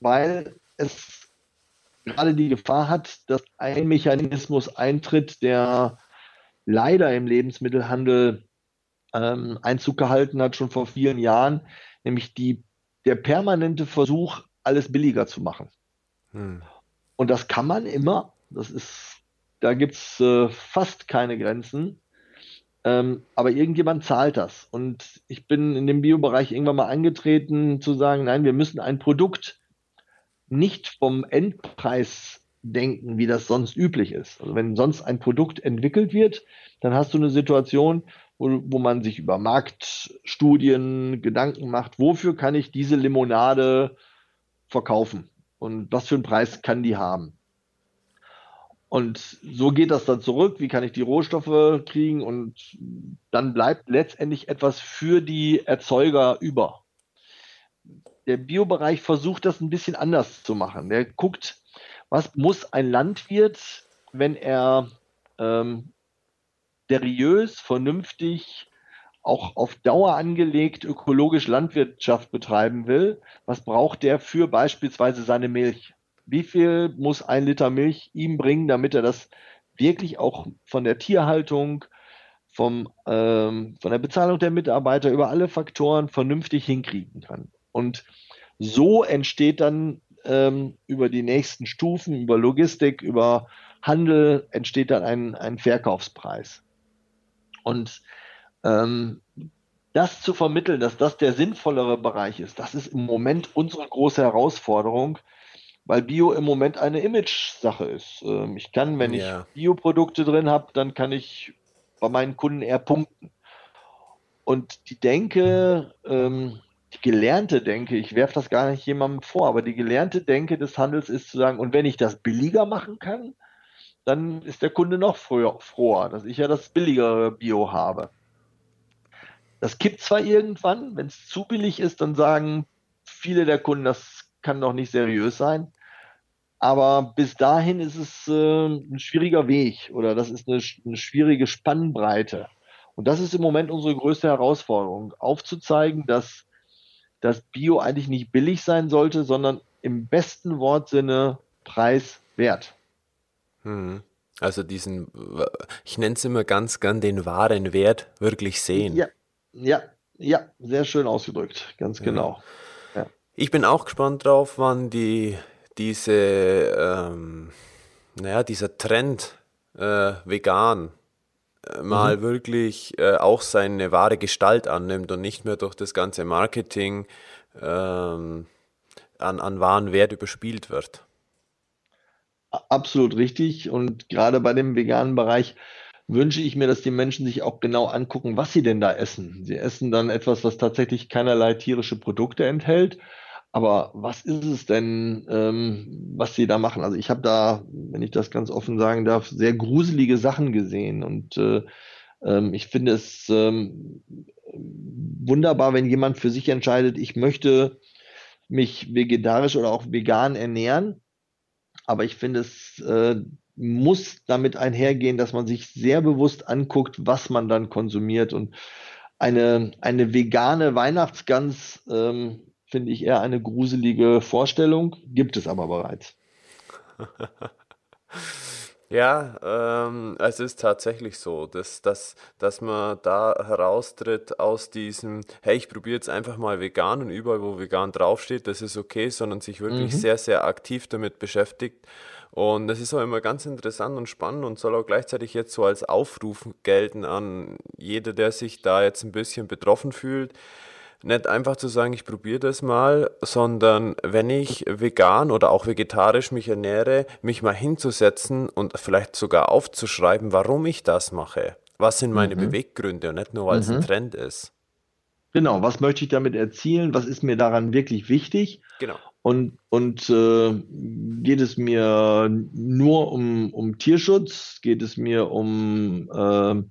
weil es gerade die Gefahr hat, dass ein Mechanismus eintritt, der leider im Lebensmittelhandel ähm, Einzug gehalten hat, schon vor vielen Jahren, nämlich die, der permanente Versuch, alles billiger zu machen. Hm. Und das kann man immer. Das ist, da gibt es äh, fast keine Grenzen. Ähm, aber irgendjemand zahlt das. Und ich bin in dem Biobereich irgendwann mal angetreten zu sagen, nein, wir müssen ein Produkt nicht vom Endpreis denken, wie das sonst üblich ist. Also wenn sonst ein Produkt entwickelt wird, dann hast du eine Situation, wo, wo man sich über Marktstudien Gedanken macht, wofür kann ich diese Limonade verkaufen und was für einen Preis kann die haben. Und so geht das dann zurück. Wie kann ich die Rohstoffe kriegen? Und dann bleibt letztendlich etwas für die Erzeuger über. Der Biobereich versucht das ein bisschen anders zu machen. Der guckt, was muss ein Landwirt, wenn er ähm, seriös, vernünftig, auch auf Dauer angelegt ökologisch Landwirtschaft betreiben will, was braucht der für beispielsweise seine Milch? wie viel muss ein Liter Milch ihm bringen, damit er das wirklich auch von der Tierhaltung, vom, ähm, von der Bezahlung der Mitarbeiter über alle Faktoren vernünftig hinkriegen kann. Und so entsteht dann ähm, über die nächsten Stufen, über Logistik, über Handel, entsteht dann ein, ein Verkaufspreis. Und ähm, das zu vermitteln, dass das der sinnvollere Bereich ist, das ist im Moment unsere große Herausforderung, weil Bio im Moment eine Image-Sache ist. Ähm, ich kann, wenn ja. ich Bioprodukte drin habe, dann kann ich bei meinen Kunden eher punkten. Und die Denke, ähm, die gelernte Denke, ich werfe das gar nicht jemandem vor, aber die gelernte Denke des Handels ist zu sagen, und wenn ich das billiger machen kann, dann ist der Kunde noch früher, froher, dass ich ja das billigere Bio habe. Das kippt zwar irgendwann, wenn es zu billig ist, dann sagen viele der Kunden, das kann doch nicht seriös sein. Aber bis dahin ist es äh, ein schwieriger Weg oder das ist eine, eine schwierige Spannbreite. Und das ist im Moment unsere größte Herausforderung, aufzuzeigen, dass das Bio eigentlich nicht billig sein sollte, sondern im besten Wortsinne preiswert. Hm. Also diesen, ich nenne es immer ganz gern den wahren Wert wirklich sehen. Ja, ja, ja, sehr schön ausgedrückt, ganz ja. genau. Ich bin auch gespannt drauf, wann die, diese, ähm, naja, dieser Trend äh, vegan äh, mal mhm. wirklich äh, auch seine wahre Gestalt annimmt und nicht mehr durch das ganze Marketing ähm, an, an wahren Wert überspielt wird. Absolut richtig. Und gerade bei dem veganen Bereich wünsche ich mir, dass die Menschen sich auch genau angucken, was sie denn da essen. Sie essen dann etwas, was tatsächlich keinerlei tierische Produkte enthält aber was ist es denn, ähm, was sie da machen? Also ich habe da, wenn ich das ganz offen sagen darf, sehr gruselige Sachen gesehen. Und äh, ähm, ich finde es ähm, wunderbar, wenn jemand für sich entscheidet, ich möchte mich vegetarisch oder auch vegan ernähren. Aber ich finde, es äh, muss damit einhergehen, dass man sich sehr bewusst anguckt, was man dann konsumiert. Und eine, eine vegane Weihnachtsgans ähm, finde ich eher eine gruselige Vorstellung, gibt es aber bereits. Ja, ähm, es ist tatsächlich so, dass, dass, dass man da heraustritt aus diesem, hey, ich probiere jetzt einfach mal vegan und überall, wo vegan draufsteht, das ist okay, sondern sich wirklich mhm. sehr, sehr aktiv damit beschäftigt. Und das ist auch immer ganz interessant und spannend und soll auch gleichzeitig jetzt so als Aufruf gelten an jeder, der sich da jetzt ein bisschen betroffen fühlt nicht einfach zu sagen, ich probiere das mal, sondern wenn ich vegan oder auch vegetarisch mich ernähre, mich mal hinzusetzen und vielleicht sogar aufzuschreiben, warum ich das mache. Was sind meine mhm. Beweggründe und nicht nur, weil es mhm. ein Trend ist. Genau, was möchte ich damit erzielen? Was ist mir daran wirklich wichtig? Genau. Und, und äh, geht es mir nur um, um Tierschutz? Geht es mir um, äh,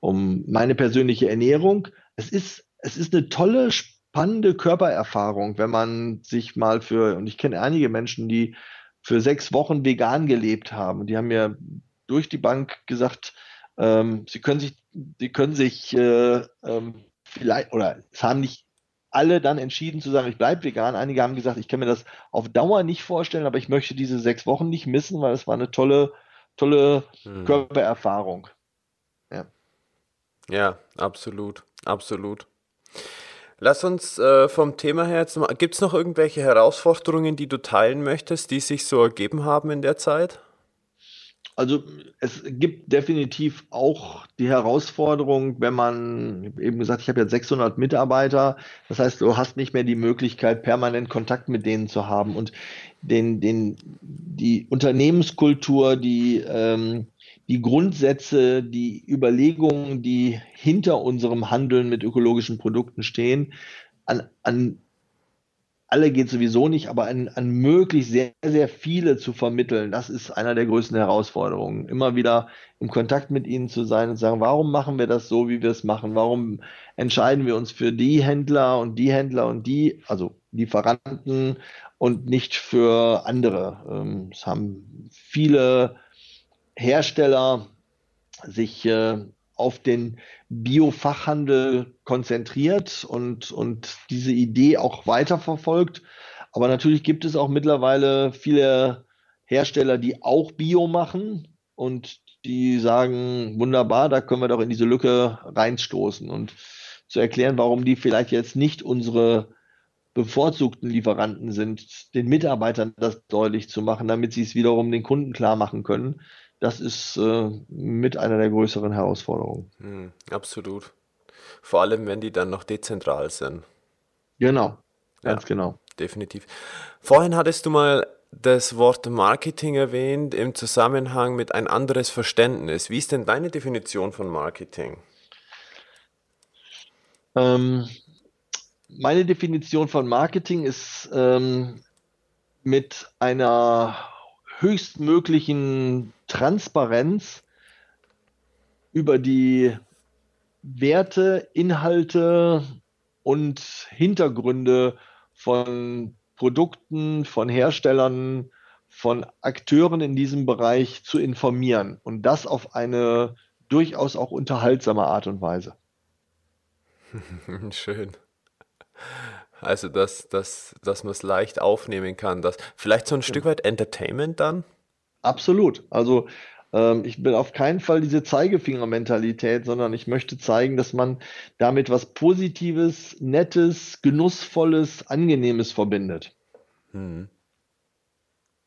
um meine persönliche Ernährung? Es ist, es ist eine tolle, spannende Körpererfahrung, wenn man sich mal für, und ich kenne einige Menschen, die für sechs Wochen vegan gelebt haben. Die haben mir durch die Bank gesagt, ähm, sie können sich, sie können sich äh, ähm, vielleicht, oder es haben nicht alle dann entschieden zu sagen, ich bleibe vegan. Einige haben gesagt, ich kann mir das auf Dauer nicht vorstellen, aber ich möchte diese sechs Wochen nicht missen, weil es war eine tolle, tolle hm. Körpererfahrung. Ja. ja, absolut, absolut. Lass uns äh, vom Thema her jetzt mal, gibt es noch irgendwelche Herausforderungen, die du teilen möchtest, die sich so ergeben haben in der Zeit? Also es gibt definitiv auch die Herausforderung, wenn man eben gesagt, ich habe jetzt 600 Mitarbeiter, das heißt, du hast nicht mehr die Möglichkeit, permanent Kontakt mit denen zu haben. Und den, den, die Unternehmenskultur, die, ähm, die Grundsätze, die Überlegungen, die hinter unserem Handeln mit ökologischen Produkten stehen, an, an alle geht sowieso nicht, aber an, an möglichst sehr, sehr viele zu vermitteln, das ist einer der größten Herausforderungen. Immer wieder im Kontakt mit ihnen zu sein und sagen, warum machen wir das so, wie wir es machen? Warum entscheiden wir uns für die Händler und die Händler und die, also Lieferanten und nicht für andere? Ähm, es haben viele Hersteller sich äh, auf den Biofachhandel konzentriert und, und diese Idee auch weiterverfolgt. Aber natürlich gibt es auch mittlerweile viele Hersteller, die auch Bio machen und die sagen, wunderbar, da können wir doch in diese Lücke reinstoßen und zu erklären, warum die vielleicht jetzt nicht unsere bevorzugten Lieferanten sind, den Mitarbeitern das deutlich zu machen, damit sie es wiederum den Kunden klar machen können das ist äh, mit einer der größeren Herausforderungen. Hm, absolut. Vor allem, wenn die dann noch dezentral sind. Genau, ganz ja, genau. Definitiv. Vorhin hattest du mal das Wort Marketing erwähnt im Zusammenhang mit ein anderes Verständnis. Wie ist denn deine Definition von Marketing? Ähm, meine Definition von Marketing ist ähm, mit einer höchstmöglichen Transparenz über die Werte, Inhalte und Hintergründe von Produkten, von Herstellern, von Akteuren in diesem Bereich zu informieren und das auf eine durchaus auch unterhaltsame Art und Weise. Schön. Also, dass, dass, dass man es leicht aufnehmen kann. Dass, vielleicht so ein Stück weit Entertainment dann? Absolut. Also, ähm, ich will auf keinen Fall diese Zeigefinger-Mentalität, sondern ich möchte zeigen, dass man damit was Positives, Nettes, Genussvolles, Angenehmes verbindet. Hm.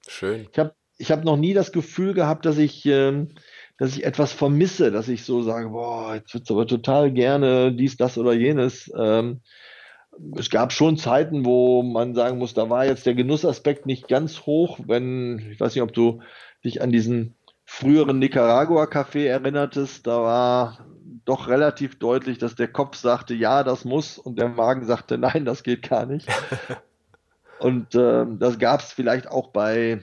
Schön. Ich habe ich hab noch nie das Gefühl gehabt, dass ich, ähm, dass ich etwas vermisse, dass ich so sage, boah, jetzt wird es aber total gerne dies, das oder jenes. Ähm, es gab schon Zeiten, wo man sagen muss, da war jetzt der Genussaspekt nicht ganz hoch, wenn, ich weiß nicht, ob du dich an diesen früheren Nicaragua-Café erinnertest, da war doch relativ deutlich, dass der Kopf sagte, ja, das muss, und der Magen sagte, nein, das geht gar nicht. und äh, das gab es vielleicht auch bei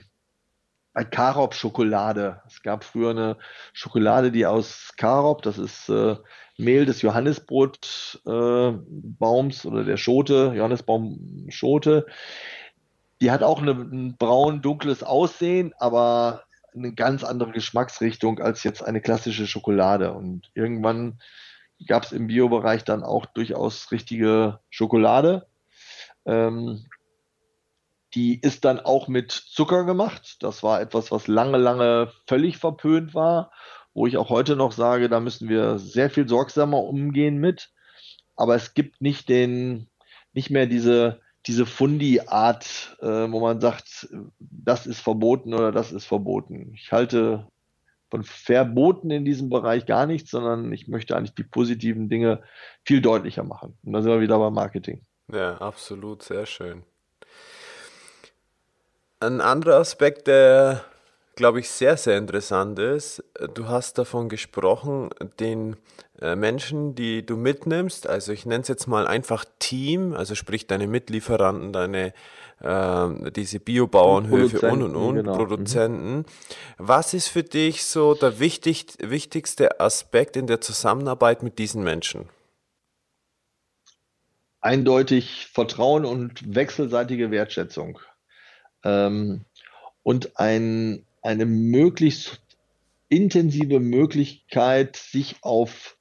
Karob-Schokolade. Es gab früher eine Schokolade, die aus Karob, das ist äh, Mehl des Johannisbrotbaums äh, oder der Schote, Johannisbaum-Schote. Die hat auch eine, ein braun, dunkles Aussehen, aber eine ganz andere Geschmacksrichtung als jetzt eine klassische Schokolade. Und irgendwann gab es im Biobereich dann auch durchaus richtige Schokolade. Ähm, die ist dann auch mit Zucker gemacht. Das war etwas, was lange, lange völlig verpönt war wo ich auch heute noch sage, da müssen wir sehr viel sorgsamer umgehen mit. Aber es gibt nicht den, nicht mehr diese, diese Fundi-Art, äh, wo man sagt, das ist verboten oder das ist verboten. Ich halte von Verboten in diesem Bereich gar nichts, sondern ich möchte eigentlich die positiven Dinge viel deutlicher machen. Und da sind wir wieder beim Marketing. Ja, absolut, sehr schön. Ein anderer Aspekt, der glaube ich, sehr, sehr interessant ist, du hast davon gesprochen, den äh, Menschen, die du mitnimmst, also ich nenne es jetzt mal einfach Team, also sprich deine Mitlieferanten, deine äh, diese Biobauernhöfe und und und genau. Mhm. Produzenten. Was ist für dich so der wichtig, wichtigste Aspekt in der Zusammenarbeit mit diesen Menschen? Eindeutig Vertrauen und wechselseitige Wertschätzung. Ähm, und ein, eine möglichst intensive Möglichkeit, sich auf,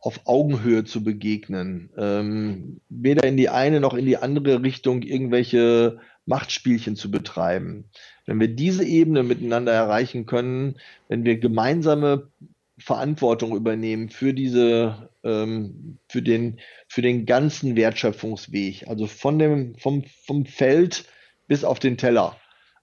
auf Augenhöhe zu begegnen. Ähm, weder in die eine noch in die andere Richtung irgendwelche Machtspielchen zu betreiben. Wenn wir diese Ebene miteinander erreichen können, wenn wir gemeinsame Verantwortung übernehmen für diese, ähm, für den, für den ganzen Wertschöpfungsweg, also von dem, vom, vom Feld bis auf den Teller.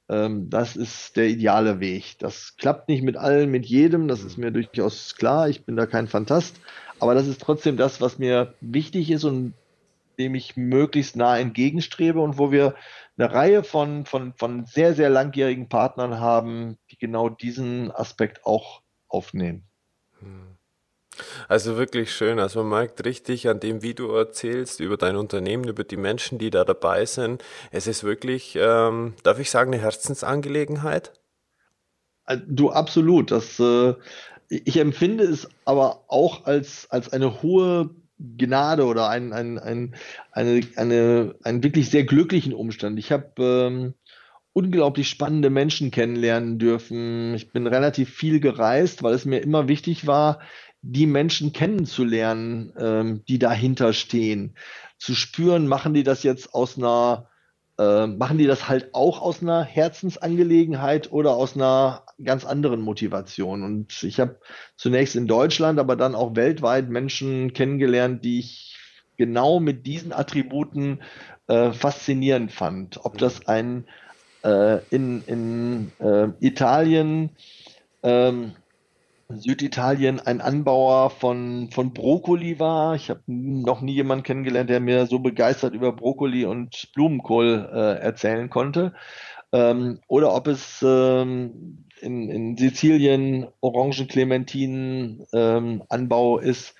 Ähm, das ist der ideale Weg. Das klappt nicht mit allen, mit jedem, das ist mir durchaus klar. Ich bin da kein Fantast. Aber das ist trotzdem das, was mir wichtig ist und dem ich möglichst nah entgegenstrebe und wo wir eine Reihe von, von, von sehr, sehr langjährigen Partnern haben, die genau diesen Aspekt auch aufnehmen. Hm. Also wirklich schön. Also man merkt richtig an dem, wie du erzählst über dein Unternehmen, über die Menschen, die da dabei sind. Es ist wirklich, ähm, darf ich sagen, eine Herzensangelegenheit? Äh, du absolut. Das, äh, ich empfinde es aber auch als, als eine hohe Gnade oder ein, ein, ein, eine, eine, einen wirklich sehr glücklichen Umstand. Ich habe ähm, unglaublich spannende Menschen kennenlernen dürfen. Ich bin relativ viel gereist, weil es mir immer wichtig war, die Menschen kennenzulernen, ähm, die dahinter stehen. Zu spüren, machen die das jetzt aus einer, äh, machen die das halt auch aus einer Herzensangelegenheit oder aus einer ganz anderen Motivation. Und ich habe zunächst in Deutschland, aber dann auch weltweit Menschen kennengelernt, die ich genau mit diesen Attributen äh, faszinierend fand. Ob das ein äh, in, in äh, Italien ähm, Süditalien ein Anbauer von, von Brokkoli war. Ich habe noch nie jemanden kennengelernt, der mir so begeistert über Brokkoli und Blumenkohl äh, erzählen konnte. Ähm, oder ob es ähm, in, in Sizilien Orangen-Clementinen-Anbau ähm, ist.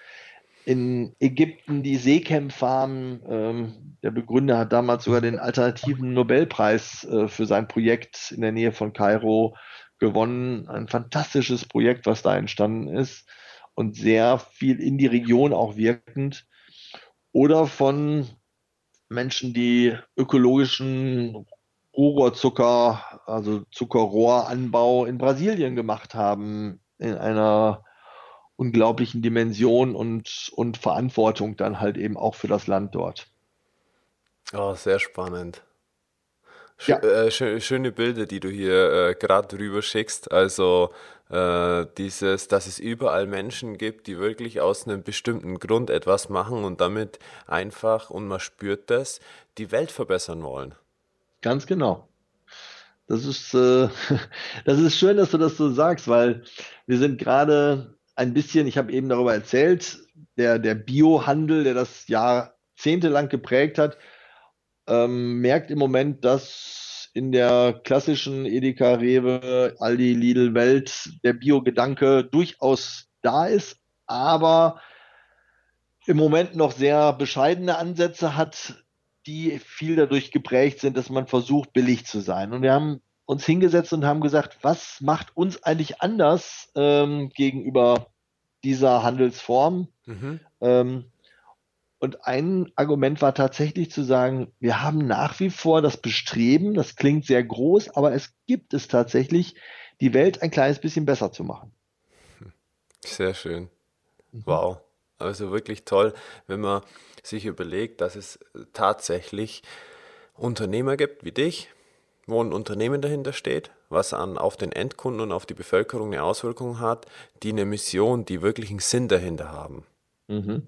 In Ägypten die Seekem-Farm. Ähm, der Begründer hat damals sogar den alternativen Nobelpreis äh, für sein Projekt in der Nähe von Kairo gewonnen. Ein fantastisches Projekt, was da entstanden ist und sehr viel in die Region auch wirkend. Oder von Menschen, die ökologischen Rohrzucker, also Zuckerrohranbau in Brasilien gemacht haben, in einer unglaublichen Dimension und, und Verantwortung dann halt eben auch für das Land dort. Oh, sehr spannend. Ja. äh, sch schöne Bilder, die du hier äh, gerade drüber schickst. Also äh, dieses, dass es überall Menschen gibt, die wirklich aus einem bestimmten Grund etwas machen und damit einfach, und man spürt das, die Welt verbessern wollen. Ganz genau. Das ist, äh, das ist schön, dass du das so sagst, weil wir sind gerade ein bisschen, ich habe eben darüber erzählt, der, der Biohandel, der das jahrzehntelang geprägt hat, ähm, merkt im Moment, dass in der klassischen Edeka, Rewe, Aldi, Lidl Welt der Bio-Gedanke durchaus da ist, aber im Moment noch sehr bescheidene Ansätze hat, die viel dadurch geprägt sind, dass man versucht, billig zu sein. Und wir haben uns hingesetzt und haben gesagt, was macht uns eigentlich anders ähm, gegenüber dieser Handelsform? Mhm. Ähm, und ein Argument war tatsächlich zu sagen, wir haben nach wie vor das Bestreben, das klingt sehr groß, aber es gibt es tatsächlich, die Welt ein kleines bisschen besser zu machen. Sehr schön. Mhm. Wow. Also wirklich toll, wenn man sich überlegt, dass es tatsächlich Unternehmer gibt wie dich, wo ein Unternehmen dahinter steht, was an, auf den Endkunden und auf die Bevölkerung eine Auswirkung hat, die eine Mission, die wirklich einen Sinn dahinter haben. Mhm.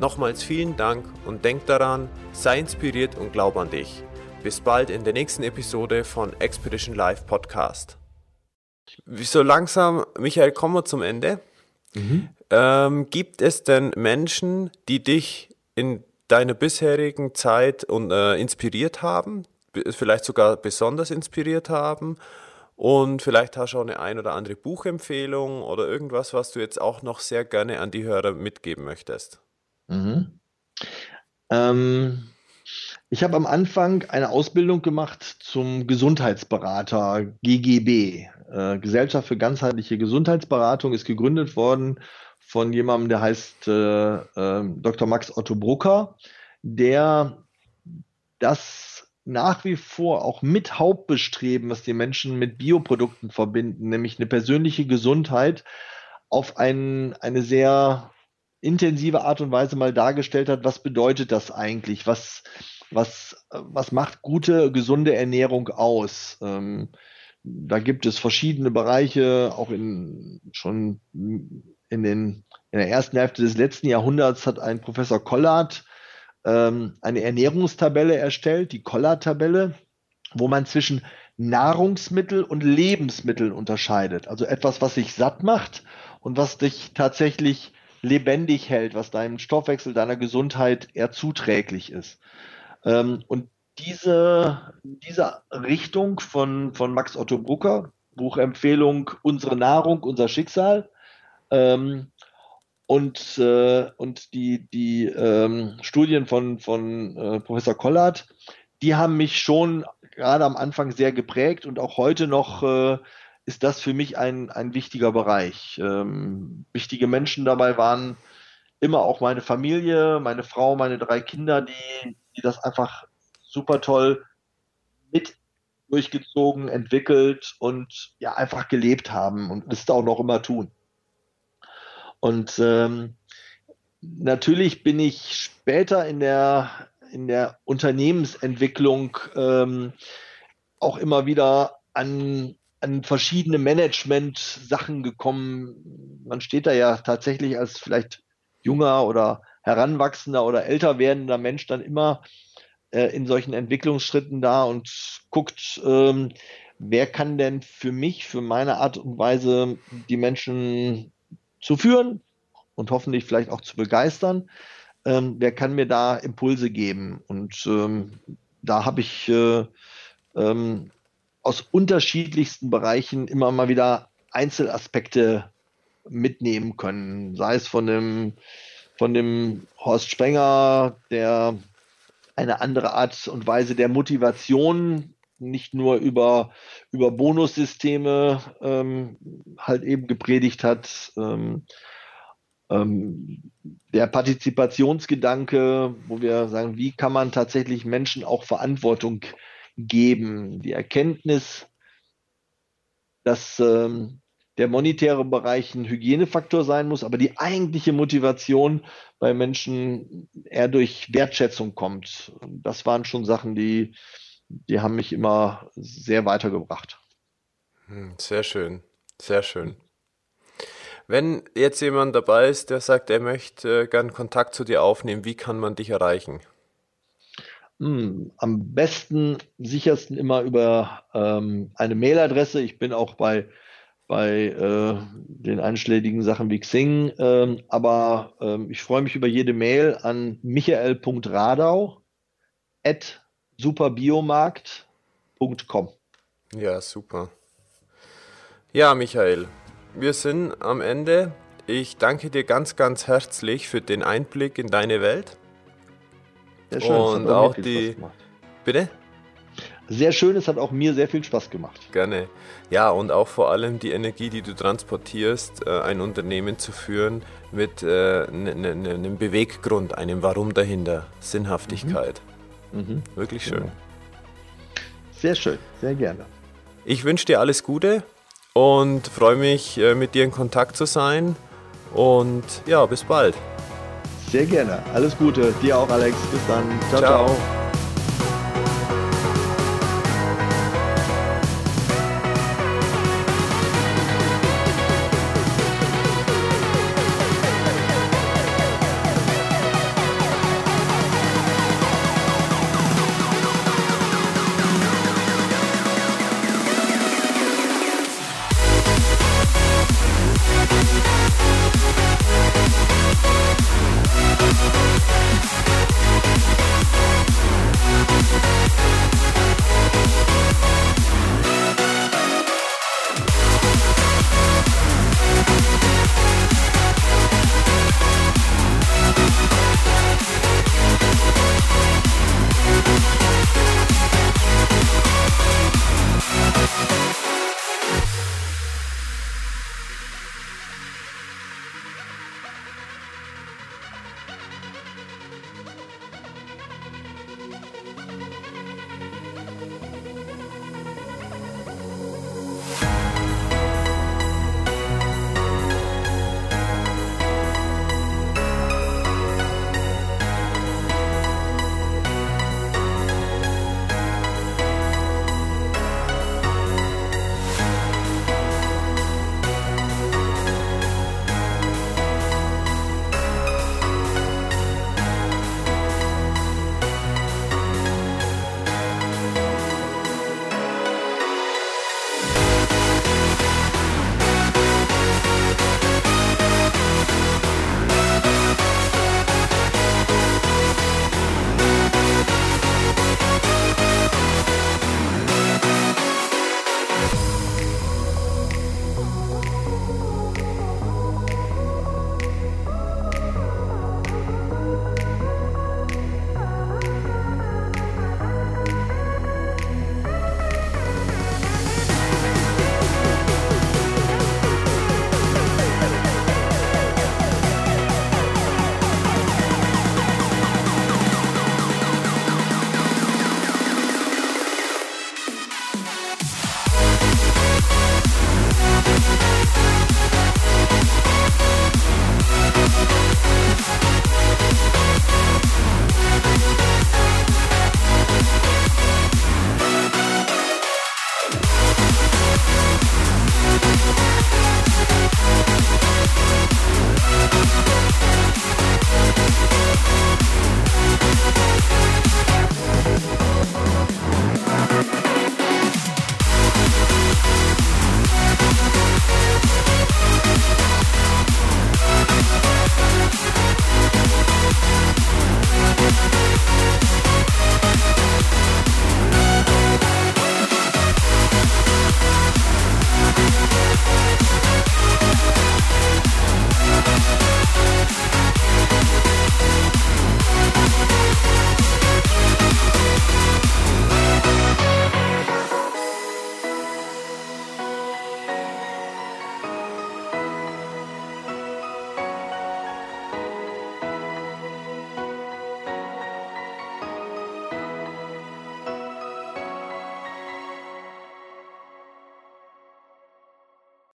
Nochmals vielen Dank und denk daran, sei inspiriert und glaub an dich. Bis bald in der nächsten Episode von Expedition Live Podcast. So langsam, Michael, kommen wir zum Ende. Mhm. Ähm, gibt es denn Menschen, die dich in deiner bisherigen Zeit und, äh, inspiriert haben, vielleicht sogar besonders inspiriert haben. Und vielleicht hast du auch eine ein oder andere Buchempfehlung oder irgendwas, was du jetzt auch noch sehr gerne an die Hörer mitgeben möchtest. Mhm. Ähm, ich habe am Anfang eine Ausbildung gemacht zum Gesundheitsberater GGB. Äh, Gesellschaft für ganzheitliche Gesundheitsberatung ist gegründet worden von jemandem, der heißt äh, äh, Dr. Max Otto Brucker, der das nach wie vor auch mit Hauptbestreben, was die Menschen mit Bioprodukten verbinden, nämlich eine persönliche Gesundheit, auf ein, eine sehr intensive Art und Weise mal dargestellt hat, was bedeutet das eigentlich? Was, was, was macht gute, gesunde Ernährung aus? Ähm, da gibt es verschiedene Bereiche, auch in schon in, den, in der ersten Hälfte des letzten Jahrhunderts hat ein Professor Collard ähm, eine Ernährungstabelle erstellt, die Collard-Tabelle, wo man zwischen Nahrungsmittel und Lebensmitteln unterscheidet. Also etwas, was sich satt macht und was dich tatsächlich lebendig hält, was deinem Stoffwechsel, deiner Gesundheit eher zuträglich ist. Ähm, und diese, diese Richtung von, von Max Otto Brucker, Buchempfehlung Unsere Nahrung, unser Schicksal, ähm, und, äh, und die, die ähm, Studien von, von äh, Professor Collard, die haben mich schon gerade am Anfang sehr geprägt und auch heute noch äh, ist das für mich ein, ein wichtiger Bereich. Ähm, wichtige Menschen dabei waren immer auch meine Familie, meine Frau, meine drei Kinder, die, die das einfach super toll mit durchgezogen, entwickelt und ja einfach gelebt haben und es auch noch immer tun. Und ähm, natürlich bin ich später in der, in der Unternehmensentwicklung ähm, auch immer wieder an, an verschiedene Management-Sachen gekommen. Man steht da ja tatsächlich als vielleicht junger oder heranwachsender oder älter werdender Mensch dann immer äh, in solchen Entwicklungsschritten da und guckt, ähm, wer kann denn für mich, für meine Art und Weise die Menschen zu führen und hoffentlich vielleicht auch zu begeistern. Ähm, wer kann mir da Impulse geben? Und ähm, da habe ich äh, ähm, aus unterschiedlichsten Bereichen immer mal wieder Einzelaspekte mitnehmen können. Sei es von dem, von dem Horst Spenger, der eine andere Art und Weise der Motivation nicht nur über, über Bonussysteme ähm, halt eben gepredigt hat. Ähm, ähm, der Partizipationsgedanke, wo wir sagen, wie kann man tatsächlich Menschen auch Verantwortung geben? Die Erkenntnis, dass ähm, der monetäre Bereich ein Hygienefaktor sein muss, aber die eigentliche Motivation bei Menschen eher durch Wertschätzung kommt. Das waren schon Sachen, die, die haben mich immer sehr weitergebracht. Hm, sehr schön, sehr schön. Wenn jetzt jemand dabei ist, der sagt, er möchte äh, gern Kontakt zu dir aufnehmen, wie kann man dich erreichen? Hm, am besten, sichersten immer über ähm, eine Mailadresse. Ich bin auch bei, bei äh, den einschlägigen Sachen wie Xing, ähm, aber ähm, ich freue mich über jede Mail an michael.radau at superbiomarkt.com. Ja, super. Ja, Michael, wir sind am Ende. Ich danke dir ganz, ganz herzlich für den Einblick in deine Welt. Sehr schön. Und auch die. Bitte? Sehr schön, es hat auch mir sehr viel Spaß gemacht. Gerne. Ja, und auch vor allem die Energie, die du transportierst, äh, ein Unternehmen zu führen mit äh, einem Beweggrund, einem Warum dahinter, Sinnhaftigkeit. Mhm. Mhm. Wirklich schön. Genau. Sehr schön, sehr gerne. Ich wünsche dir alles Gute und freue mich, äh, mit dir in Kontakt zu sein. Und ja, bis bald. Sehr gerne. Alles Gute. Dir auch, Alex. Bis dann. ciao. ciao. ciao.